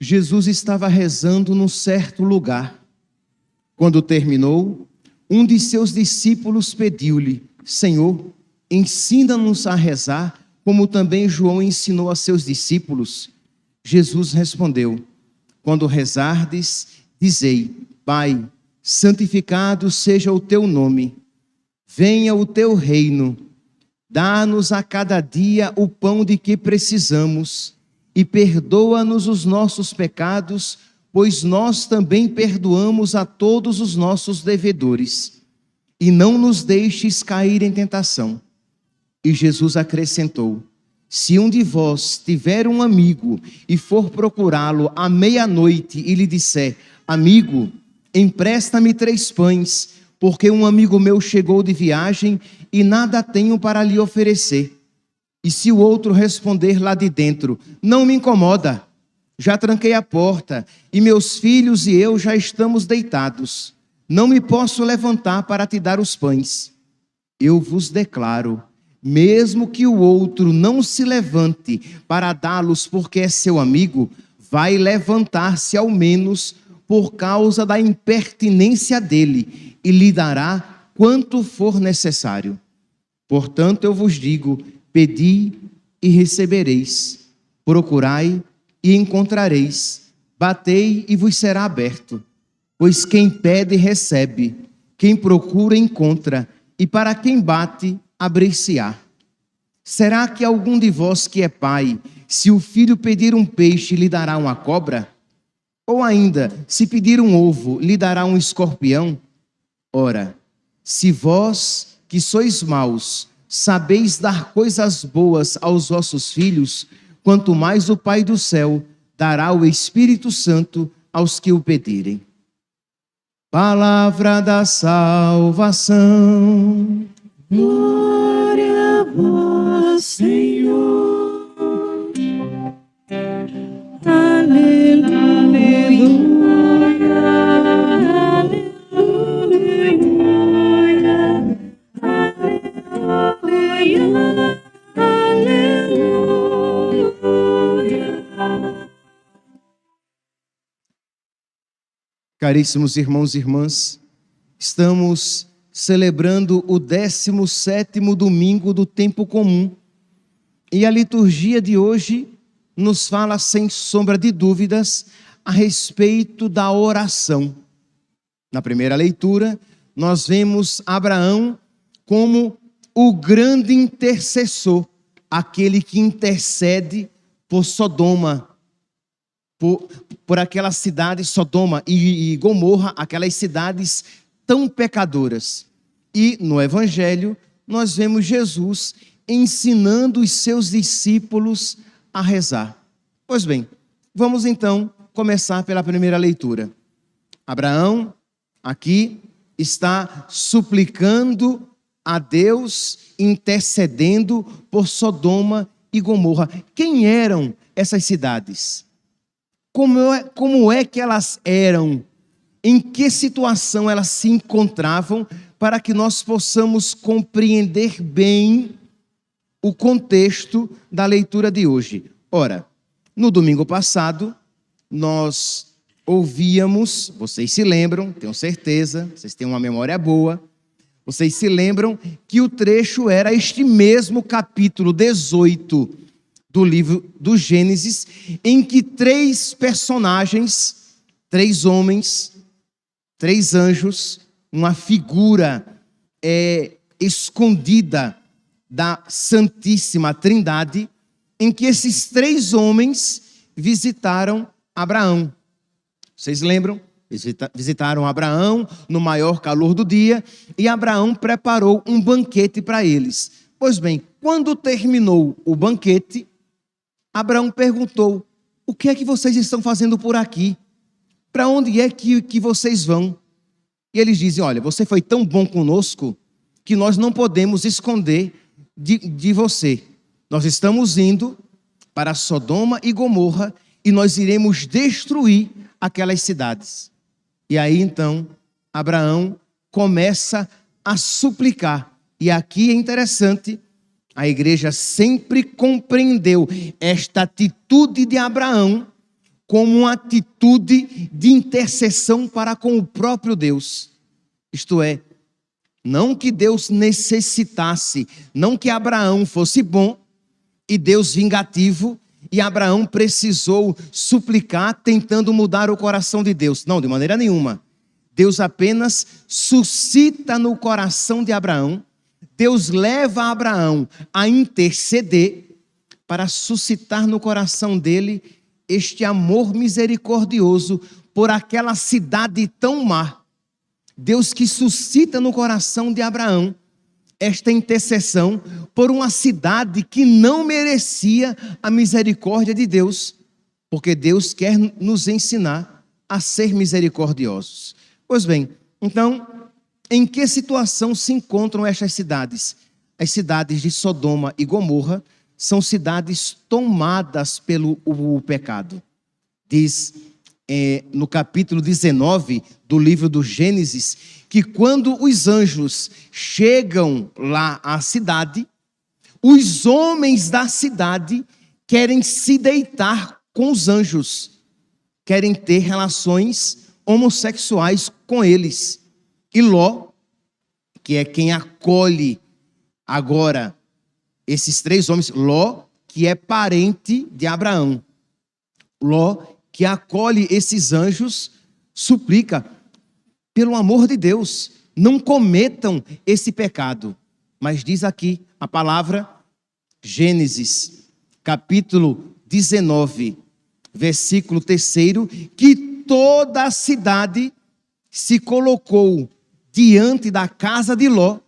Jesus estava rezando num certo lugar. Quando terminou, um de seus discípulos pediu-lhe: Senhor, ensina-nos a rezar, como também João ensinou a seus discípulos. Jesus respondeu: Quando rezardes, dizei: Pai, santificado seja o teu nome, venha o teu reino, dá-nos a cada dia o pão de que precisamos e perdoa-nos os nossos pecados, pois nós também perdoamos a todos os nossos devedores. E não nos deixes cair em tentação. E Jesus acrescentou: Se um de vós tiver um amigo e for procurá-lo à meia-noite e lhe disser: Amigo, empresta-me três pães, porque um amigo meu chegou de viagem e nada tenho para lhe oferecer. E se o outro responder lá de dentro, não me incomoda, já tranquei a porta e meus filhos e eu já estamos deitados, não me posso levantar para te dar os pães. Eu vos declaro, mesmo que o outro não se levante para dá-los porque é seu amigo, vai levantar-se ao menos por causa da impertinência dele e lhe dará quanto for necessário. Portanto, eu vos digo: Pedi e recebereis, procurai e encontrareis, batei e vos será aberto. Pois quem pede, recebe, quem procura, encontra, e para quem bate, abrir-se-á. Será que algum de vós que é pai, se o filho pedir um peixe, lhe dará uma cobra? Ou ainda, se pedir um ovo, lhe dará um escorpião? Ora, se vós, que sois maus, sabeis dar coisas boas aos vossos filhos, quanto mais o Pai do céu dará o Espírito Santo aos que o pedirem. Palavra da salvação. Glória a vós, Senhor. Caríssimos irmãos e irmãs, estamos celebrando o 17 domingo do tempo comum. E a liturgia de hoje nos fala sem sombra de dúvidas a respeito da oração. Na primeira leitura, nós vemos Abraão como o grande intercessor, aquele que intercede por Sodoma, por, por aquela cidade, Sodoma e, e Gomorra, aquelas cidades tão pecadoras. E no Evangelho, nós vemos Jesus ensinando os seus discípulos a rezar. Pois bem, vamos então começar pela primeira leitura. Abraão, aqui, está suplicando a Deus, intercedendo por Sodoma e Gomorra. Quem eram essas cidades? Como é, como é que elas eram, em que situação elas se encontravam, para que nós possamos compreender bem o contexto da leitura de hoje. Ora, no domingo passado, nós ouvíamos, vocês se lembram, tenho certeza, vocês têm uma memória boa, vocês se lembram que o trecho era este mesmo capítulo 18 do livro do Gênesis, em que três personagens, três homens, três anjos, uma figura é, escondida da Santíssima Trindade, em que esses três homens visitaram Abraão. Vocês lembram? Visitaram Abraão no maior calor do dia e Abraão preparou um banquete para eles. Pois bem, quando terminou o banquete, Abraão perguntou: O que é que vocês estão fazendo por aqui? Para onde é que, que vocês vão? E eles dizem: Olha, você foi tão bom conosco que nós não podemos esconder de, de você. Nós estamos indo para Sodoma e Gomorra e nós iremos destruir aquelas cidades. E aí então Abraão começa a suplicar. E aqui é interessante a igreja sempre compreendeu esta atitude de Abraão como uma atitude de intercessão para com o próprio Deus. Isto é, não que Deus necessitasse, não que Abraão fosse bom e Deus vingativo, e Abraão precisou suplicar tentando mudar o coração de Deus. Não, de maneira nenhuma. Deus apenas suscita no coração de Abraão, Deus leva Abraão a interceder para suscitar no coração dele este amor misericordioso por aquela cidade tão má. Deus que suscita no coração de Abraão esta intercessão por uma cidade que não merecia a misericórdia de Deus, porque Deus quer nos ensinar a ser misericordiosos. Pois bem, então, em que situação se encontram estas cidades? As cidades de Sodoma e Gomorra são cidades tomadas pelo o pecado. Diz é, no capítulo 19 do livro do Gênesis que quando os anjos chegam lá à cidade, os homens da cidade querem se deitar com os anjos, querem ter relações homossexuais com eles. E Ló, que é quem acolhe agora esses três homens, Ló, que é parente de Abraão, Ló, que acolhe esses anjos, suplica, pelo amor de Deus, não cometam esse pecado. Mas diz aqui a palavra, Gênesis, capítulo 19, versículo 3, que toda a cidade se colocou diante da casa de Ló,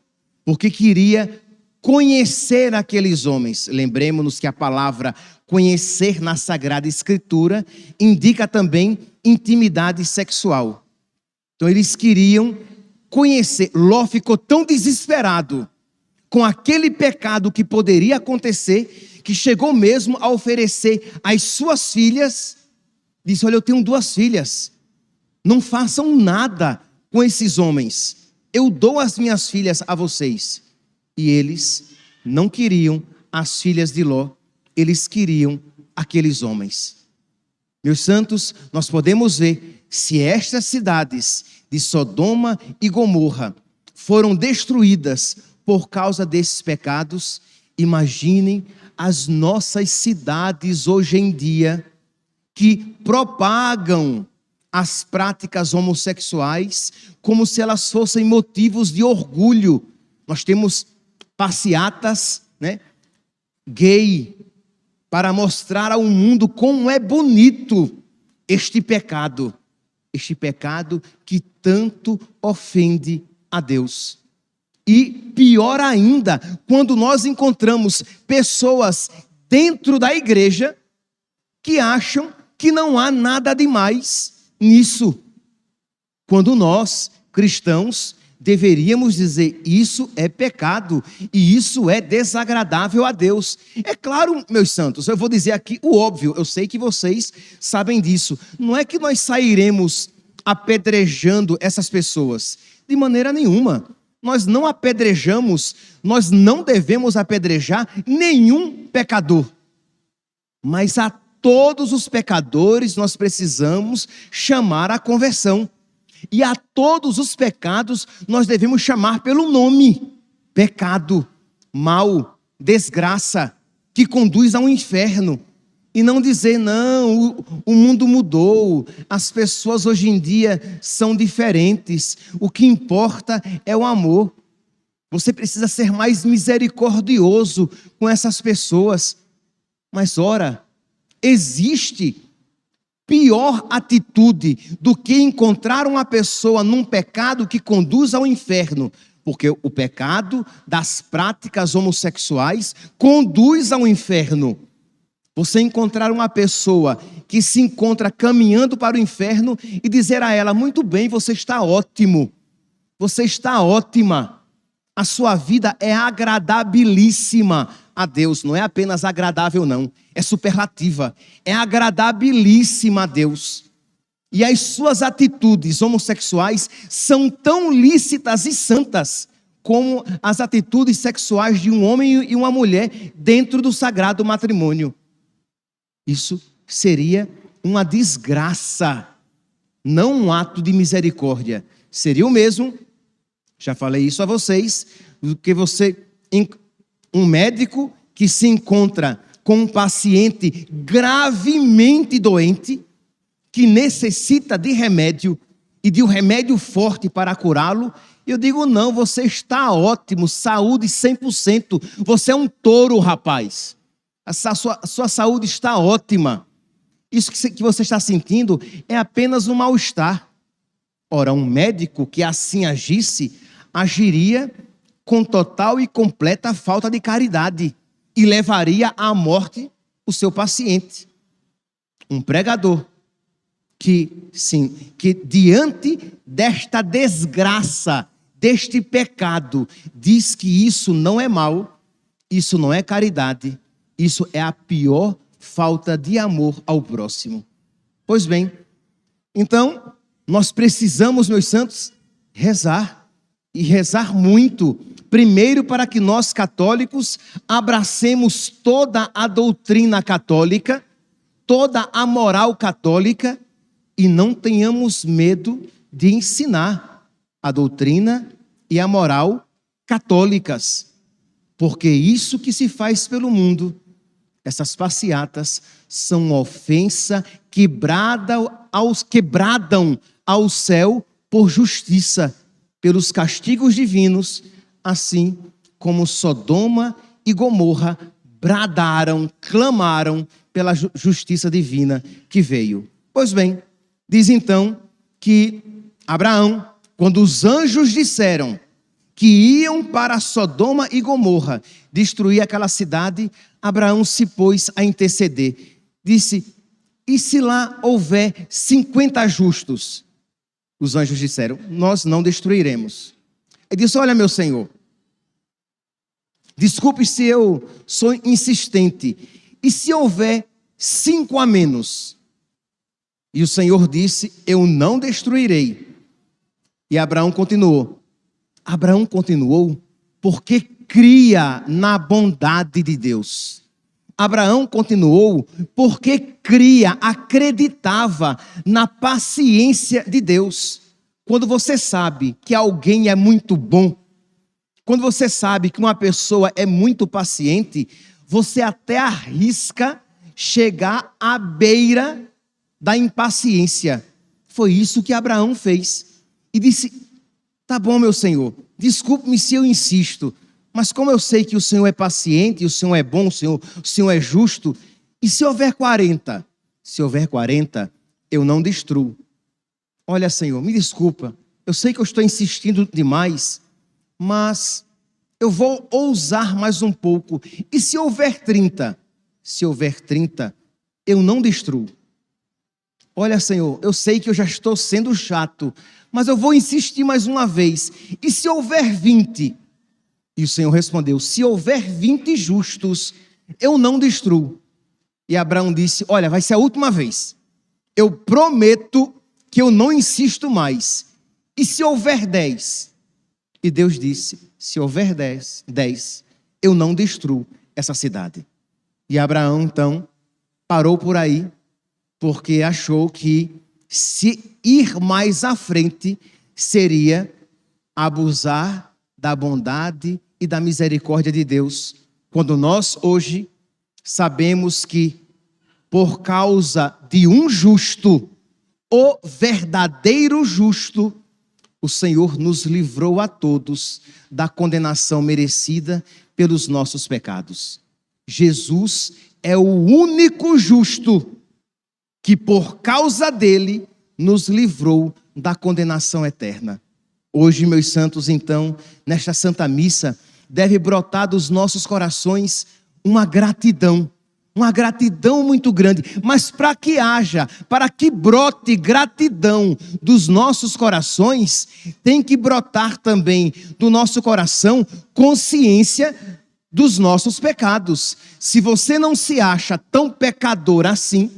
porque queria conhecer aqueles homens. Lembremos-nos que a palavra conhecer na Sagrada Escritura indica também intimidade sexual. Então eles queriam conhecer. Ló ficou tão desesperado com aquele pecado que poderia acontecer, que chegou mesmo a oferecer as suas filhas. Disse: Olha, eu tenho duas filhas, não façam nada com esses homens. Eu dou as minhas filhas a vocês. E eles não queriam as filhas de Ló, eles queriam aqueles homens. Meus santos, nós podemos ver se estas cidades de Sodoma e Gomorra foram destruídas por causa desses pecados, imaginem as nossas cidades hoje em dia que propagam as práticas homossexuais como se elas fossem motivos de orgulho. Nós temos passeatas, né, gay para mostrar ao mundo como é bonito este pecado este pecado que tanto ofende a Deus. E pior ainda, quando nós encontramos pessoas dentro da igreja que acham que não há nada demais nisso. Quando nós, cristãos, deveríamos dizer: isso é pecado e isso é desagradável a Deus. É claro, meus santos, eu vou dizer aqui o óbvio, eu sei que vocês sabem disso. Não é que nós sairemos apedrejando essas pessoas, de maneira nenhuma. Nós não apedrejamos, nós não devemos apedrejar nenhum pecador. Mas a todos os pecadores nós precisamos chamar a conversão. E a todos os pecados nós devemos chamar pelo nome: pecado, mal, desgraça, que conduz ao inferno. E não dizer, não, o, o, mundo mudou, as pessoas hoje em dia são diferentes, o que importa é o amor. Você precisa ser mais misericordioso com essas pessoas. Mas, ora, existe pior atitude do que encontrar uma pessoa num pecado que conduz ao inferno, porque o pecado das práticas homossexuais conduz ao inferno. Você encontrar uma pessoa que se encontra caminhando para o inferno e dizer a ela: muito bem, você está ótimo, você está ótima, a sua vida é agradabilíssima a Deus, não é apenas agradável, não, é superlativa, é agradabilíssima a Deus. E as suas atitudes homossexuais são tão lícitas e santas como as atitudes sexuais de um homem e uma mulher dentro do sagrado matrimônio. Isso seria uma desgraça, não um ato de misericórdia. Seria o mesmo, já falei isso a vocês, do que você, um médico que se encontra com um paciente gravemente doente, que necessita de remédio e de um remédio forte para curá-lo, eu digo: não, você está ótimo, saúde 100%. Você é um touro, rapaz. A sua, a sua saúde está ótima. Isso que você está sentindo é apenas um mal-estar. Ora, um médico que assim agisse, agiria com total e completa falta de caridade e levaria à morte o seu paciente. Um pregador que, sim, que diante desta desgraça, deste pecado, diz que isso não é mal, isso não é caridade, isso é a pior falta de amor ao próximo. Pois bem, então, nós precisamos, meus santos, rezar e rezar muito. Primeiro, para que nós católicos abracemos toda a doutrina católica, toda a moral católica e não tenhamos medo de ensinar a doutrina e a moral católicas, porque isso que se faz pelo mundo, essas passeatas são ofensa quebrada aos quebradam ao céu por justiça, pelos castigos divinos, assim como Sodoma e Gomorra bradaram, clamaram pela justiça divina que veio. Pois bem, Diz então que Abraão, quando os anjos disseram que iam para Sodoma e Gomorra destruir aquela cidade, Abraão se pôs a interceder. Disse: E se lá houver 50 justos? Os anjos disseram: Nós não destruiremos. Ele disse: Olha, meu senhor, desculpe se eu sou insistente. E se houver cinco a menos? E o Senhor disse: Eu não destruirei. E Abraão continuou. Abraão continuou porque cria na bondade de Deus. Abraão continuou porque cria, acreditava na paciência de Deus. Quando você sabe que alguém é muito bom, quando você sabe que uma pessoa é muito paciente, você até arrisca chegar à beira da impaciência. Foi isso que Abraão fez. E disse: Tá bom, meu senhor, desculpe-me se eu insisto, mas como eu sei que o senhor é paciente, o senhor é bom, o senhor, o senhor é justo, e se houver 40? Se houver 40, eu não destruo. Olha, senhor, me desculpa, eu sei que eu estou insistindo demais, mas eu vou ousar mais um pouco. E se houver 30? Se houver 30, eu não destruo. Olha, Senhor, eu sei que eu já estou sendo chato, mas eu vou insistir mais uma vez. E se houver 20? E o Senhor respondeu: Se houver 20 justos, eu não destruo. E Abraão disse: Olha, vai ser a última vez. Eu prometo que eu não insisto mais. E se houver 10? E Deus disse: Se houver 10, 10, eu não destruo essa cidade. E Abraão então parou por aí porque achou que se ir mais à frente seria abusar da bondade e da misericórdia de Deus, quando nós hoje sabemos que por causa de um justo, o verdadeiro justo, o Senhor nos livrou a todos da condenação merecida pelos nossos pecados. Jesus é o único justo que por causa dele nos livrou da condenação eterna. Hoje, meus santos, então, nesta Santa Missa, deve brotar dos nossos corações uma gratidão, uma gratidão muito grande, mas para que haja, para que brote gratidão dos nossos corações, tem que brotar também do nosso coração consciência dos nossos pecados. Se você não se acha tão pecador assim,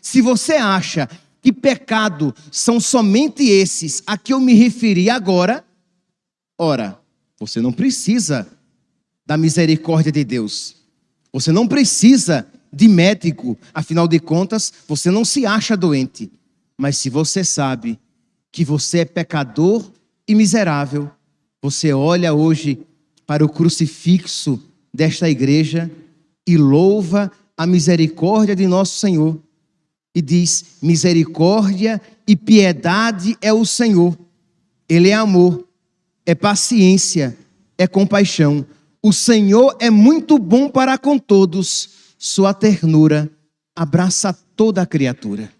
se você acha que pecado são somente esses a que eu me referi agora, ora, você não precisa da misericórdia de Deus. Você não precisa de médico, afinal de contas, você não se acha doente. Mas se você sabe que você é pecador e miserável, você olha hoje para o crucifixo desta igreja e louva a misericórdia de nosso Senhor e diz: misericórdia e piedade é o Senhor. Ele é amor, é paciência, é compaixão. O Senhor é muito bom para com todos, sua ternura abraça toda a criatura.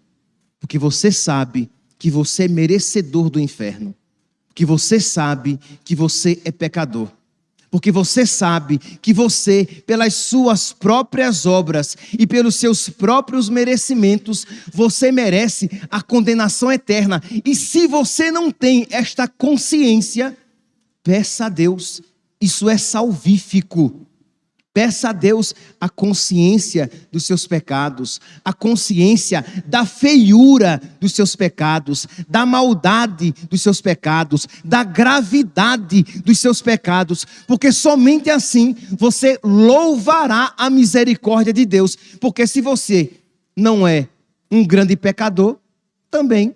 Porque você sabe que você é merecedor do inferno, que você sabe que você é pecador porque você sabe que você, pelas suas próprias obras e pelos seus próprios merecimentos, você merece a condenação eterna. E se você não tem esta consciência, peça a Deus, isso é salvífico. Peça a Deus a consciência dos seus pecados, a consciência da feiura dos seus pecados, da maldade dos seus pecados, da gravidade dos seus pecados, porque somente assim você louvará a misericórdia de Deus. Porque se você não é um grande pecador, também,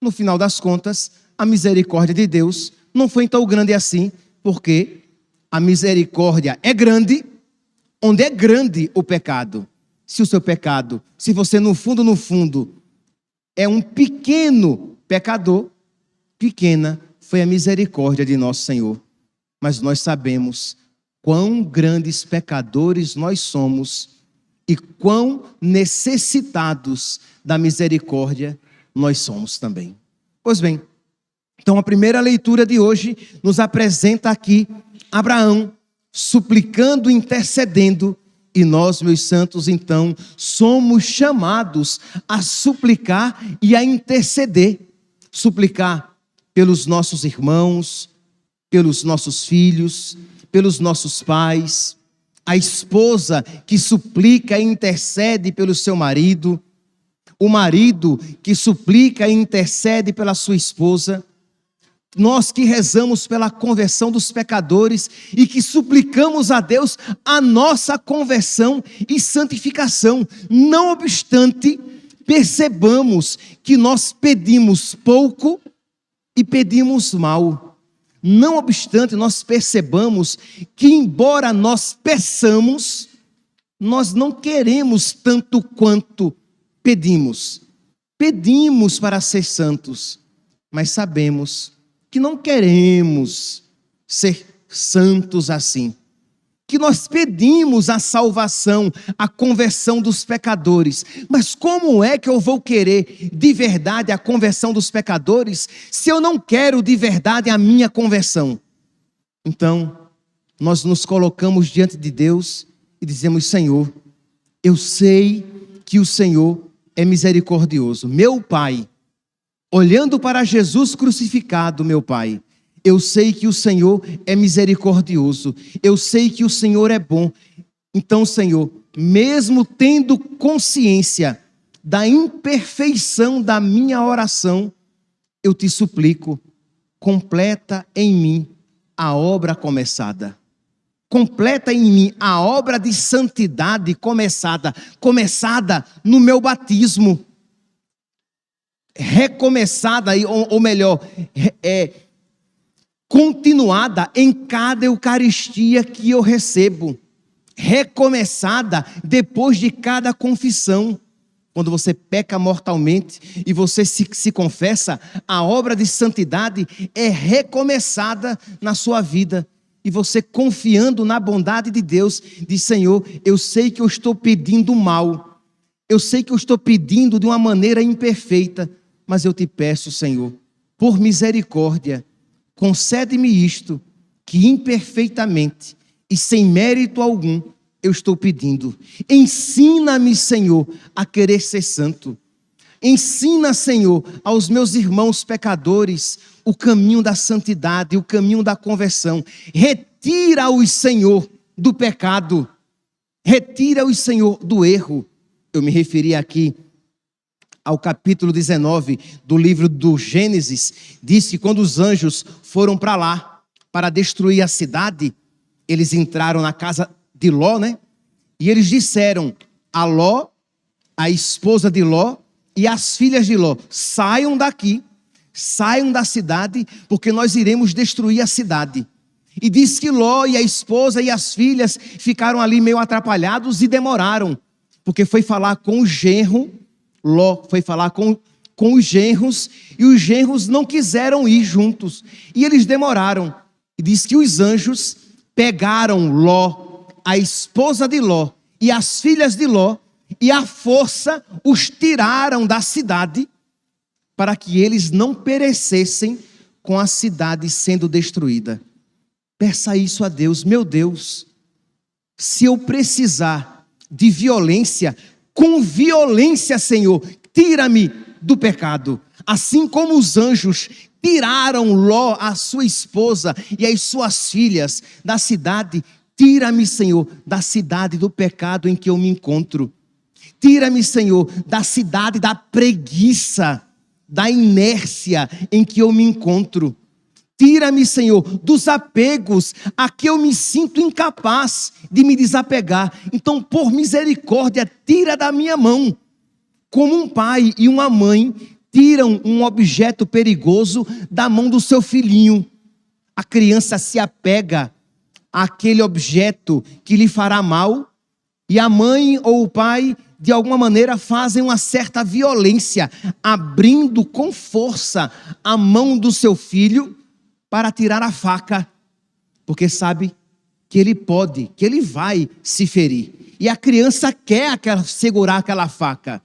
no final das contas, a misericórdia de Deus não foi tão grande assim, porque a misericórdia é grande onde é grande o pecado. Se o seu pecado, se você no fundo, no fundo, é um pequeno pecador, pequena foi a misericórdia de nosso Senhor. Mas nós sabemos quão grandes pecadores nós somos e quão necessitados da misericórdia nós somos também. Pois bem, então a primeira leitura de hoje nos apresenta aqui Abraão, suplicando, intercedendo, e nós, meus santos, então, somos chamados a suplicar e a interceder. Suplicar pelos nossos irmãos, pelos nossos filhos, pelos nossos pais, a esposa que suplica e intercede pelo seu marido, o marido que suplica e intercede pela sua esposa nós que rezamos pela conversão dos pecadores e que suplicamos a Deus a nossa conversão e santificação. Não obstante, percebamos que nós pedimos pouco e pedimos mal. Não obstante, nós percebamos que, embora nós peçamos, nós não queremos tanto quanto pedimos. Pedimos para ser santos, mas sabemos que não queremos ser santos assim. Que nós pedimos a salvação, a conversão dos pecadores. Mas como é que eu vou querer de verdade a conversão dos pecadores se eu não quero de verdade a minha conversão? Então, nós nos colocamos diante de Deus e dizemos: Senhor, eu sei que o Senhor é misericordioso. Meu Pai, Olhando para Jesus crucificado, meu Pai, eu sei que o Senhor é misericordioso, eu sei que o Senhor é bom. Então, Senhor, mesmo tendo consciência da imperfeição da minha oração, eu te suplico, completa em mim a obra começada. Completa em mim a obra de santidade começada, começada no meu batismo recomeçada, ou melhor, é, continuada em cada Eucaristia que eu recebo, recomeçada depois de cada confissão. Quando você peca mortalmente e você se, se confessa, a obra de santidade é recomeçada na sua vida. E você confiando na bondade de Deus, diz: Senhor, eu sei que eu estou pedindo mal, eu sei que eu estou pedindo de uma maneira imperfeita, mas eu te peço, Senhor, por misericórdia, concede-me isto, que imperfeitamente e sem mérito algum eu estou pedindo. Ensina-me, Senhor, a querer ser santo. Ensina, Senhor, aos meus irmãos pecadores o caminho da santidade, o caminho da conversão. Retira-os, Senhor, do pecado. Retira-os, Senhor, do erro. Eu me referi aqui ao capítulo 19 do livro do Gênesis, diz que quando os anjos foram para lá para destruir a cidade, eles entraram na casa de Ló, né? E eles disseram a Ló, a esposa de Ló e as filhas de Ló: saiam daqui, saiam da cidade, porque nós iremos destruir a cidade. E diz que Ló e a esposa e as filhas ficaram ali meio atrapalhados e demoraram, porque foi falar com o genro, Ló foi falar com, com os genros, e os genros não quiseram ir juntos, e eles demoraram. E diz que os anjos pegaram Ló, a esposa de Ló e as filhas de Ló, e à força os tiraram da cidade, para que eles não perecessem com a cidade sendo destruída. Peça isso a Deus, meu Deus, se eu precisar de violência, com violência, Senhor, tira-me do pecado. Assim como os anjos tiraram Ló, a sua esposa e as suas filhas da cidade, tira-me, Senhor, da cidade do pecado em que eu me encontro. Tira-me, Senhor, da cidade da preguiça, da inércia em que eu me encontro. Tira-me, Senhor, dos apegos a que eu me sinto incapaz de me desapegar. Então, por misericórdia, tira da minha mão. Como um pai e uma mãe tiram um objeto perigoso da mão do seu filhinho. A criança se apega àquele objeto que lhe fará mal, e a mãe ou o pai, de alguma maneira, fazem uma certa violência, abrindo com força a mão do seu filho para tirar a faca, porque sabe que ele pode, que ele vai se ferir. E a criança quer aquela, segurar aquela faca,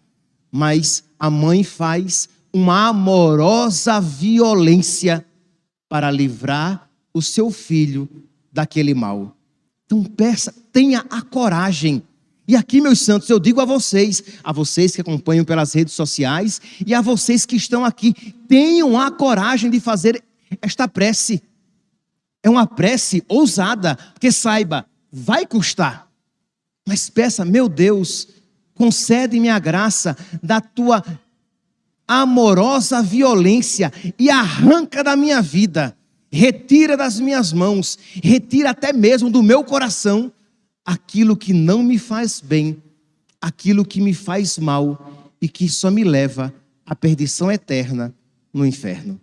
mas a mãe faz uma amorosa violência para livrar o seu filho daquele mal. Então peça, tenha a coragem. E aqui, meus santos, eu digo a vocês, a vocês que acompanham pelas redes sociais e a vocês que estão aqui, tenham a coragem de fazer esta prece é uma prece ousada, porque saiba, vai custar. Mas peça, meu Deus, concede-me a graça da tua amorosa violência e arranca da minha vida, retira das minhas mãos, retira até mesmo do meu coração aquilo que não me faz bem, aquilo que me faz mal e que só me leva à perdição eterna no inferno.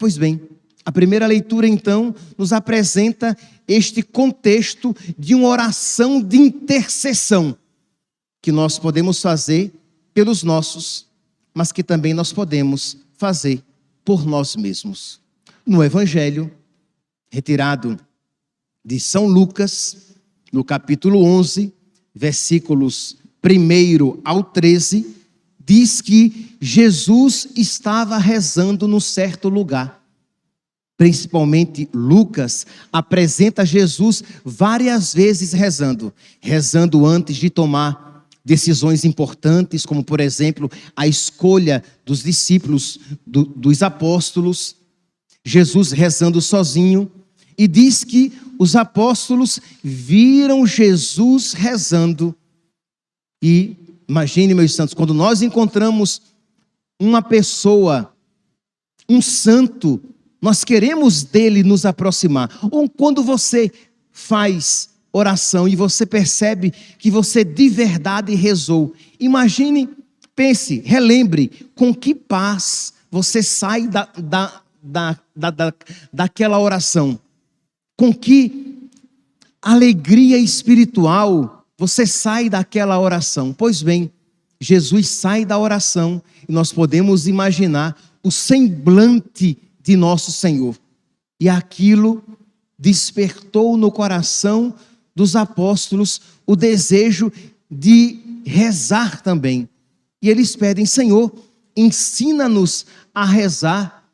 Pois bem, a primeira leitura então nos apresenta este contexto de uma oração de intercessão que nós podemos fazer pelos nossos, mas que também nós podemos fazer por nós mesmos. No Evangelho, retirado de São Lucas, no capítulo 11, versículos 1 ao 13, diz que Jesus estava rezando num certo lugar. Principalmente Lucas apresenta Jesus várias vezes rezando, rezando antes de tomar decisões importantes, como por exemplo a escolha dos discípulos, do, dos apóstolos. Jesus rezando sozinho, e diz que os apóstolos viram Jesus rezando e Imagine, meus santos, quando nós encontramos uma pessoa, um santo, nós queremos dele nos aproximar. Ou quando você faz oração e você percebe que você de verdade rezou. Imagine, pense, relembre com que paz você sai da, da, da, da, da daquela oração. Com que alegria espiritual você sai daquela oração. Pois bem, Jesus sai da oração e nós podemos imaginar o semblante de nosso Senhor. E aquilo despertou no coração dos apóstolos o desejo de rezar também. E eles pedem, Senhor, ensina-nos a rezar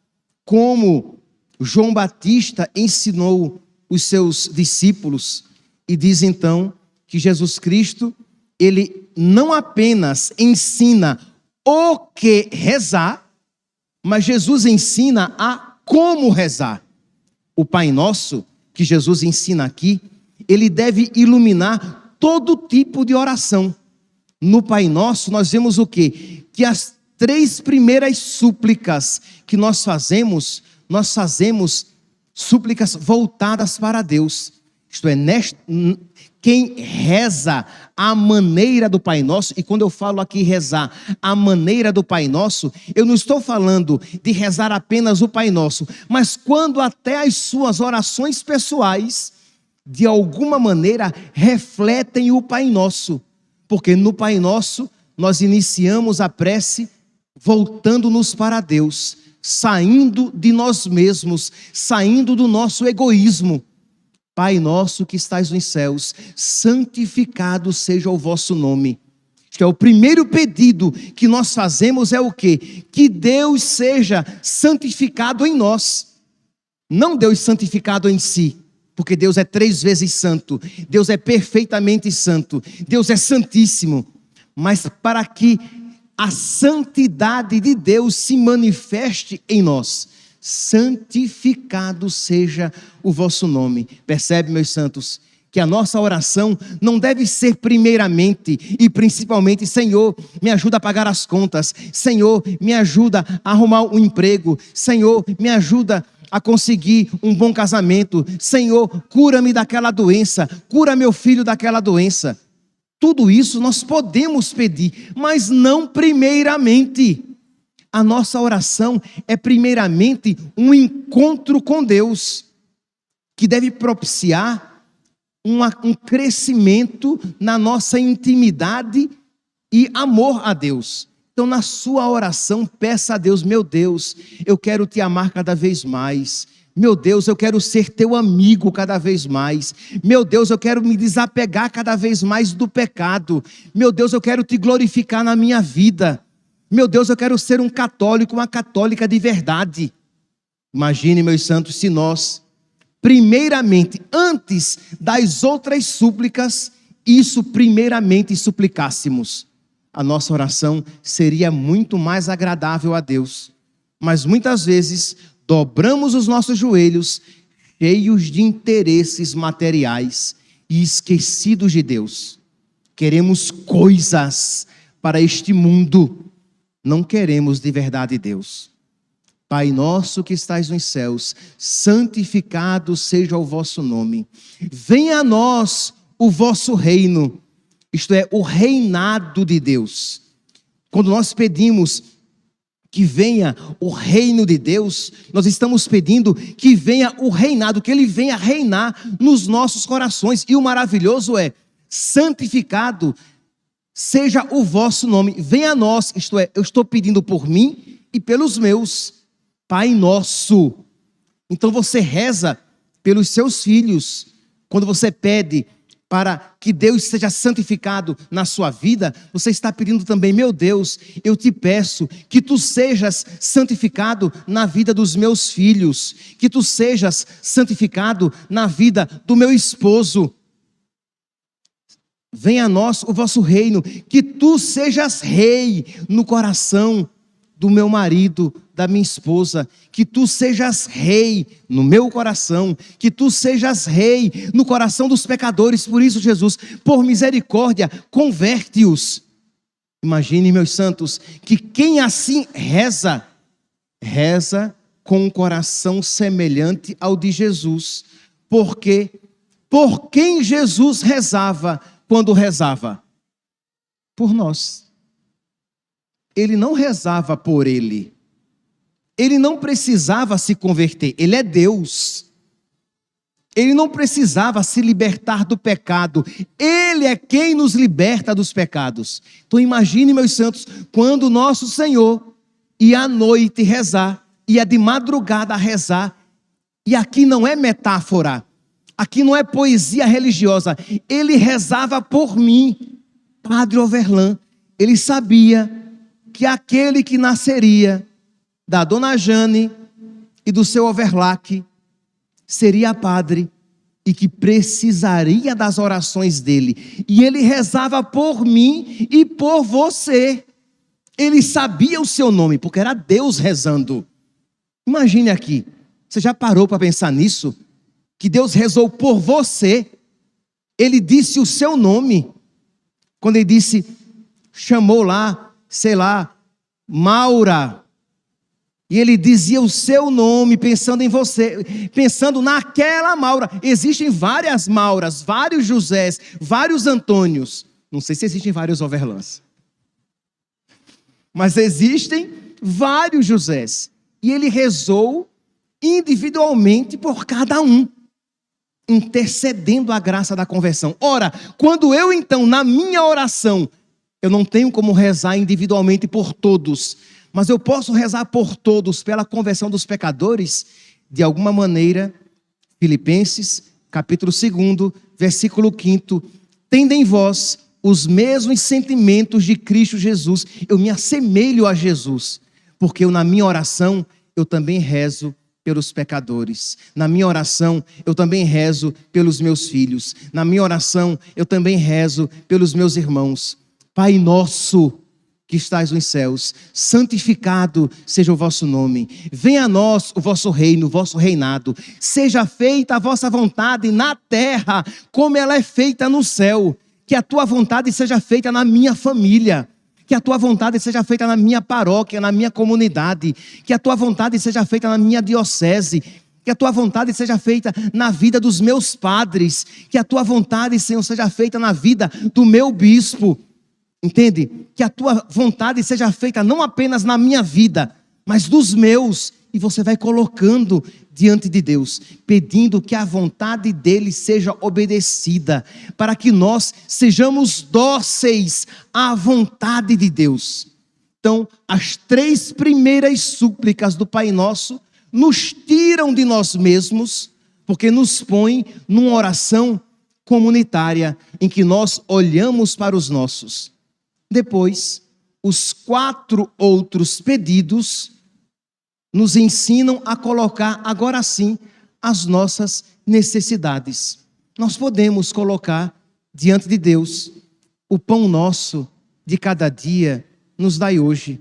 como João Batista ensinou os seus discípulos. E diz então que Jesus Cristo, ele não apenas ensina o que rezar, mas Jesus ensina a como rezar. O Pai Nosso, que Jesus ensina aqui, ele deve iluminar todo tipo de oração. No Pai Nosso, nós vemos o quê? Que as três primeiras súplicas que nós fazemos, nós fazemos súplicas voltadas para Deus. Isto é, quem reza a maneira do Pai Nosso, e quando eu falo aqui rezar a maneira do Pai Nosso, eu não estou falando de rezar apenas o Pai Nosso, mas quando até as suas orações pessoais, de alguma maneira, refletem o Pai Nosso, porque no Pai Nosso nós iniciamos a prece voltando-nos para Deus, saindo de nós mesmos, saindo do nosso egoísmo Pai nosso que estais nos céus, santificado seja o vosso nome. Que é o primeiro pedido que nós fazemos é o quê? Que Deus seja santificado em nós. Não Deus santificado em si, porque Deus é três vezes santo, Deus é perfeitamente santo, Deus é santíssimo. Mas para que a santidade de Deus se manifeste em nós, santificado seja o vosso nome. Percebe, meus santos, que a nossa oração não deve ser primeiramente e principalmente, Senhor, me ajuda a pagar as contas, Senhor, me ajuda a arrumar um emprego, Senhor, me ajuda a conseguir um bom casamento, Senhor, cura-me daquela doença, cura meu filho daquela doença. Tudo isso nós podemos pedir, mas não primeiramente. A nossa oração é, primeiramente, um encontro com Deus, que deve propiciar uma, um crescimento na nossa intimidade e amor a Deus. Então, na sua oração, peça a Deus: meu Deus, eu quero te amar cada vez mais. Meu Deus, eu quero ser teu amigo cada vez mais. Meu Deus, eu quero me desapegar cada vez mais do pecado. Meu Deus, eu quero te glorificar na minha vida. Meu Deus, eu quero ser um católico, uma católica de verdade. Imagine, meus santos, se nós, primeiramente, antes das outras súplicas, isso primeiramente suplicássemos. A nossa oração seria muito mais agradável a Deus. Mas muitas vezes dobramos os nossos joelhos, cheios de interesses materiais e esquecidos de Deus. Queremos coisas para este mundo não queremos de verdade Deus. Pai nosso que estais nos céus, santificado seja o vosso nome. Venha a nós o vosso reino, isto é, o reinado de Deus. Quando nós pedimos que venha o reino de Deus, nós estamos pedindo que venha o reinado, que ele venha reinar nos nossos corações. E o maravilhoso é santificado seja o vosso nome, venha a nós, isto é, eu estou pedindo por mim e pelos meus, Pai nosso. Então você reza pelos seus filhos, quando você pede para que Deus seja santificado na sua vida, você está pedindo também, meu Deus, eu te peço que tu sejas santificado na vida dos meus filhos, que tu sejas santificado na vida do meu esposo, Venha a nós o vosso reino, que tu sejas rei no coração do meu marido, da minha esposa, que tu sejas rei no meu coração, que tu sejas rei no coração dos pecadores. Por isso, Jesus, por misericórdia, converte-os. Imagine, meus santos, que quem assim reza, reza com um coração semelhante ao de Jesus, porque por quem Jesus rezava, quando rezava? Por nós. Ele não rezava por ele. Ele não precisava se converter, ele é Deus. Ele não precisava se libertar do pecado, ele é quem nos liberta dos pecados. Então imagine, meus santos, quando nosso Senhor ia à noite rezar, ia de madrugada rezar, e aqui não é metáfora, Aqui não é poesia religiosa. Ele rezava por mim, Padre Overlan. Ele sabia que aquele que nasceria da Dona Jane e do seu Overlac seria padre e que precisaria das orações dele. E ele rezava por mim e por você. Ele sabia o seu nome, porque era Deus rezando. Imagine aqui, você já parou para pensar nisso? Que Deus rezou por você, ele disse o seu nome. Quando ele disse, chamou lá, sei lá, Maura. E ele dizia o seu nome, pensando em você, pensando naquela Maura. Existem várias Mauras, vários Josés, vários Antônios. Não sei se existem vários Overlands. Mas existem vários Josés. E ele rezou individualmente por cada um, intercedendo a graça da conversão. Ora, quando eu então, na minha oração, eu não tenho como rezar individualmente por todos, mas eu posso rezar por todos pela conversão dos pecadores, de alguma maneira, Filipenses, capítulo 2, versículo 5, tendo em vós os mesmos sentimentos de Cristo Jesus. Eu me assemelho a Jesus, porque eu, na minha oração eu também rezo pelos pecadores. Na minha oração, eu também rezo pelos meus filhos. Na minha oração, eu também rezo pelos meus irmãos. Pai nosso, que estais nos céus, santificado seja o vosso nome. Venha a nós o vosso reino, o vosso reinado. Seja feita a vossa vontade na terra, como ela é feita no céu. Que a tua vontade seja feita na minha família. Que a tua vontade seja feita na minha paróquia, na minha comunidade. Que a tua vontade seja feita na minha diocese. Que a tua vontade seja feita na vida dos meus padres. Que a tua vontade, Senhor, seja feita na vida do meu bispo Entende? Que a tua vontade seja feita não apenas na minha vida, mas dos meus. E você vai colocando diante de Deus, pedindo que a vontade dele seja obedecida, para que nós sejamos dóceis à vontade de Deus. Então, as três primeiras súplicas do Pai Nosso nos tiram de nós mesmos, porque nos põe numa oração comunitária em que nós olhamos para os nossos depois, os quatro outros pedidos nos ensinam a colocar, agora sim, as nossas necessidades. Nós podemos colocar diante de Deus o pão nosso de cada dia, nos dai hoje.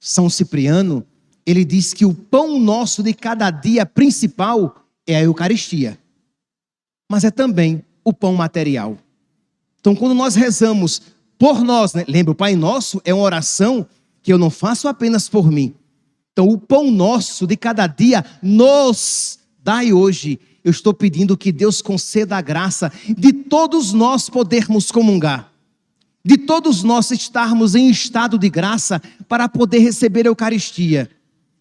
São Cipriano, ele diz que o pão nosso de cada dia principal é a Eucaristia, mas é também o pão material. Então, quando nós rezamos por nós. Né? Lembra, o Pai Nosso é uma oração que eu não faço apenas por mim. Então, o pão nosso de cada dia nos dai hoje. Eu estou pedindo que Deus conceda a graça de todos nós podermos comungar, de todos nós estarmos em estado de graça para poder receber a Eucaristia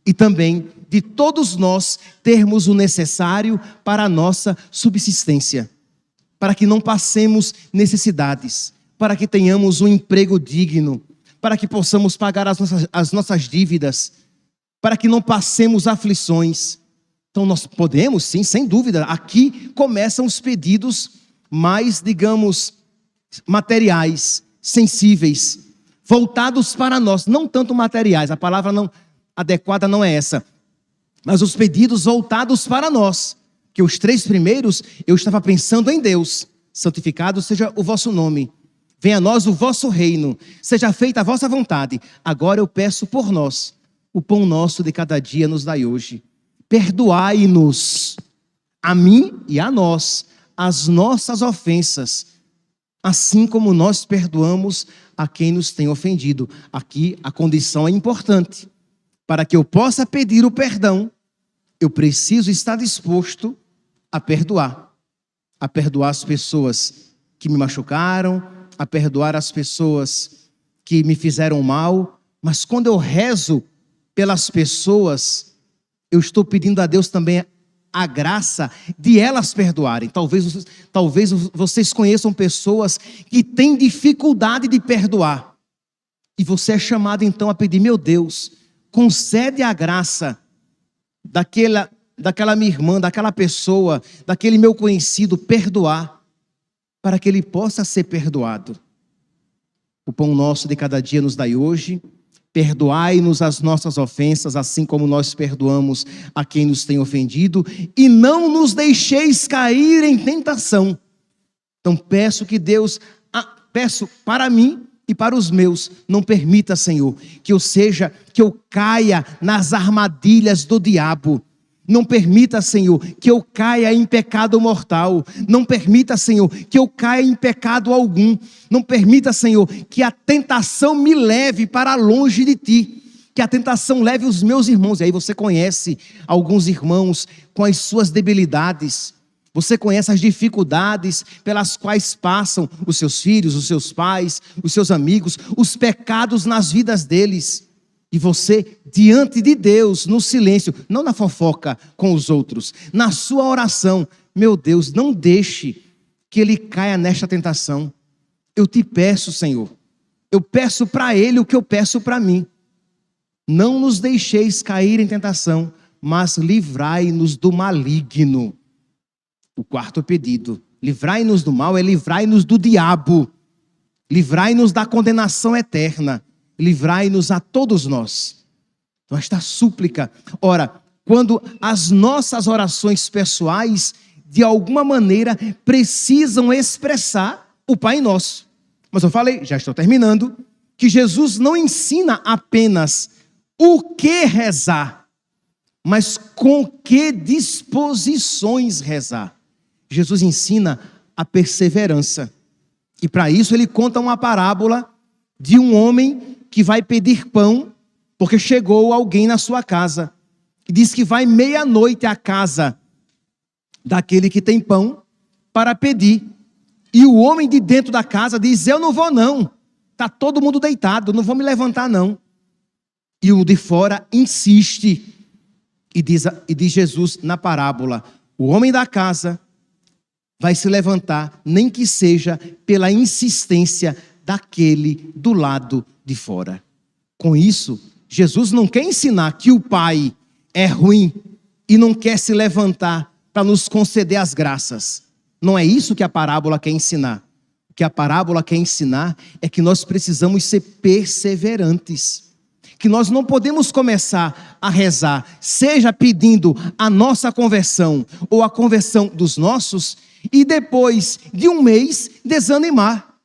e também de todos nós termos o necessário para a nossa subsistência, para que não passemos necessidades para que tenhamos um emprego digno, para que possamos pagar as nossas, as nossas dívidas, para que não passemos aflições. Então, nós podemos, sim, sem dúvida. Aqui começam os pedidos mais, digamos, materiais, sensíveis, voltados para nós, não tanto materiais, a palavra não adequada não é essa, mas os pedidos voltados para nós. Que os três primeiros eu estava pensando em Deus, santificado seja o vosso nome. Venha a nós o vosso reino, seja feita a vossa vontade. Agora eu peço por nós, o pão nosso de cada dia nos dai hoje. Perdoai-nos, a mim e a nós, as nossas ofensas, assim como nós perdoamos a quem nos tem ofendido. Aqui a condição é importante. Para que eu possa pedir o perdão, eu preciso estar disposto a perdoar. A perdoar as pessoas que me machucaram, a perdoar as pessoas que me fizeram mal, mas quando eu rezo pelas pessoas, eu estou pedindo a Deus também a graça de elas perdoarem. Talvez, talvez vocês conheçam pessoas que têm dificuldade de perdoar. E você é chamado então a pedir: meu Deus, concede a graça daquela, daquela minha irmã, daquela pessoa, daquele meu conhecido, perdoar para que ele possa ser perdoado. O pão nosso de cada dia nos dai hoje. Perdoai-nos as nossas ofensas, assim como nós perdoamos a quem nos tem ofendido, e não nos deixeis cair em tentação. Então peço que Deus, peço para mim e para os meus, não permita, Senhor, que eu seja, que eu caia nas armadilhas do diabo não permita, Senhor, que eu caia em pecado mortal. Não permita, Senhor, que eu caia em pecado algum. Não permita, Senhor, que a tentação me leve para longe de ti. que a tentação leve os meus irmãos. E aí você conhece alguns irmãos com as suas debilidades. Você conhece as dificuldades pelas quais passam os seus filhos, os seus pais, os seus amigos, os pecados nas vidas deles. E você, diante de Deus, no silêncio, não na fofoca com os outros, na sua oração, meu Deus, não deixe que ele caia nesta tentação. Eu te peço, Senhor, eu peço para ele o que eu peço para mim. Não nos deixeis cair em tentação, mas livrai-nos do maligno. O quarto pedido: livrai-nos do mal é livrai-nos do diabo, livrai-nos da condenação eterna livrai-nos a todos nós. Então, esta súplica, ora, quando as nossas orações pessoais, de alguma maneira, precisam expressar o Pai Nosso. Mas eu falei, já estou terminando, que Jesus não ensina apenas o que rezar, mas com que disposições rezar. Jesus ensina a perseverança. E para isso ele conta uma parábola de um homem que vai pedir pão, porque chegou alguém na sua casa. E diz que vai meia-noite à casa daquele que tem pão para pedir. E o homem de dentro da casa diz: Eu não vou, não. Está todo mundo deitado, não vou me levantar, não. E o de fora insiste. E diz, e diz Jesus na parábola: O homem da casa vai se levantar, nem que seja pela insistência daquele do lado de fora. Com isso, Jesus não quer ensinar que o Pai é ruim e não quer se levantar para nos conceder as graças. Não é isso que a parábola quer ensinar. O que a parábola quer ensinar é que nós precisamos ser perseverantes. Que nós não podemos começar a rezar, seja pedindo a nossa conversão ou a conversão dos nossos, e depois de um mês desanimar.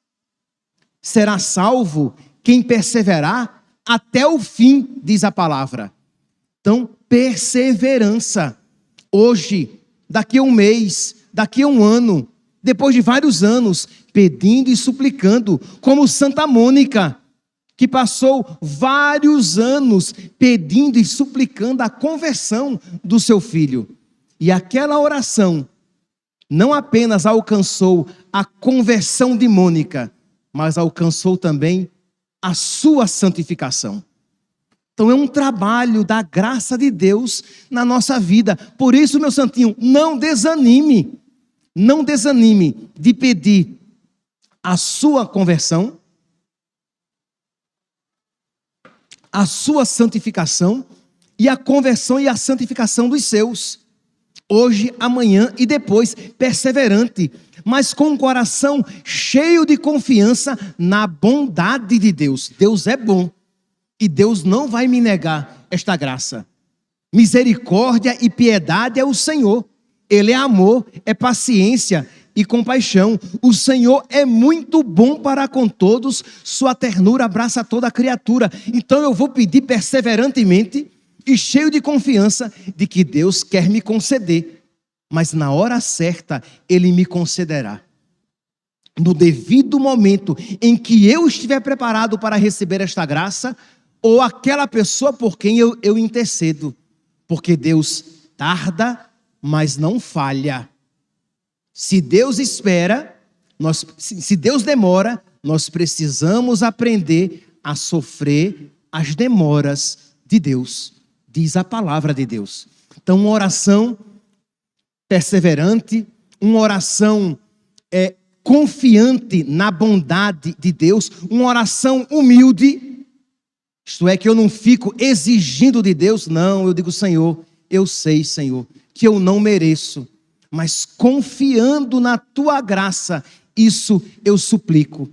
Será salvo quem perseverar até o fim, diz a palavra. Então, perseverança. Hoje, daqui a um mês, daqui a um ano, depois de vários anos, pedindo e suplicando, como Santa Mônica, que passou vários anos pedindo e suplicando a conversão do seu filho. E aquela oração não apenas alcançou a conversão de Mônica, mas alcançou também a sua santificação. Então é um trabalho da graça de Deus na nossa vida. Por isso, meu santinho, não desanime. Não desanime de pedir a sua conversão, a sua santificação e a conversão e a santificação dos seus. Hoje, amanhã e depois, perseverante mas com um coração cheio de confiança na bondade de Deus. Deus é bom e Deus não vai me negar esta graça. Misericórdia e piedade é o Senhor. Ele é amor, é paciência e compaixão. O Senhor é muito bom para com todos, sua ternura abraça toda a criatura. Então eu vou pedir perseverantemente e cheio de confiança de que Deus quer me conceder mas na hora certa ele me concederá. No devido momento em que eu estiver preparado para receber esta graça, ou aquela pessoa por quem eu, eu intercedo, porque Deus tarda, mas não falha. Se Deus espera, nós, se Deus demora, nós precisamos aprender a sofrer as demoras de Deus, diz a palavra de Deus. Então, uma oração perseverante, uma oração é, confiante na bondade de Deus, uma oração humilde. Isto é, que eu não fico exigindo de Deus, não, eu digo, Senhor, eu sei, Senhor, que eu não mereço, mas confiando na tua graça, isso eu suplico.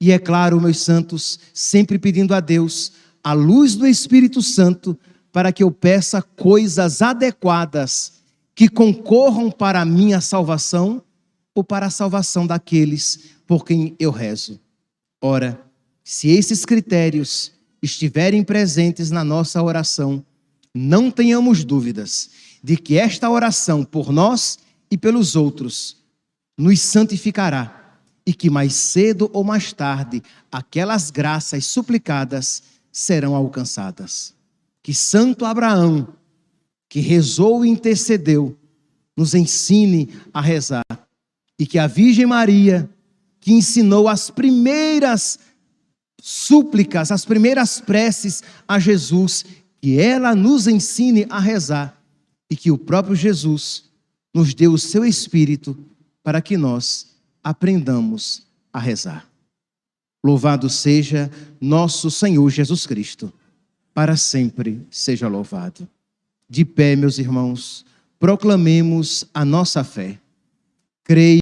E é claro, meus santos, sempre pedindo a Deus a luz do Espírito Santo para que eu peça coisas adequadas que concorram para a minha salvação ou para a salvação daqueles por quem eu rezo. Ora, se esses critérios estiverem presentes na nossa oração, não tenhamos dúvidas de que esta oração por nós e pelos outros nos santificará e que mais cedo ou mais tarde aquelas graças suplicadas serão alcançadas. Que Santo Abraão, que rezou e intercedeu, nos ensine a rezar. E que a Virgem Maria, que ensinou as primeiras súplicas, as primeiras preces a Jesus, que ela nos ensine a rezar e que o próprio Jesus nos dê o seu Espírito para que nós aprendamos a rezar. Louvado seja nosso Senhor Jesus Cristo, para sempre seja louvado. De pé, meus irmãos, proclamemos a nossa fé. Creio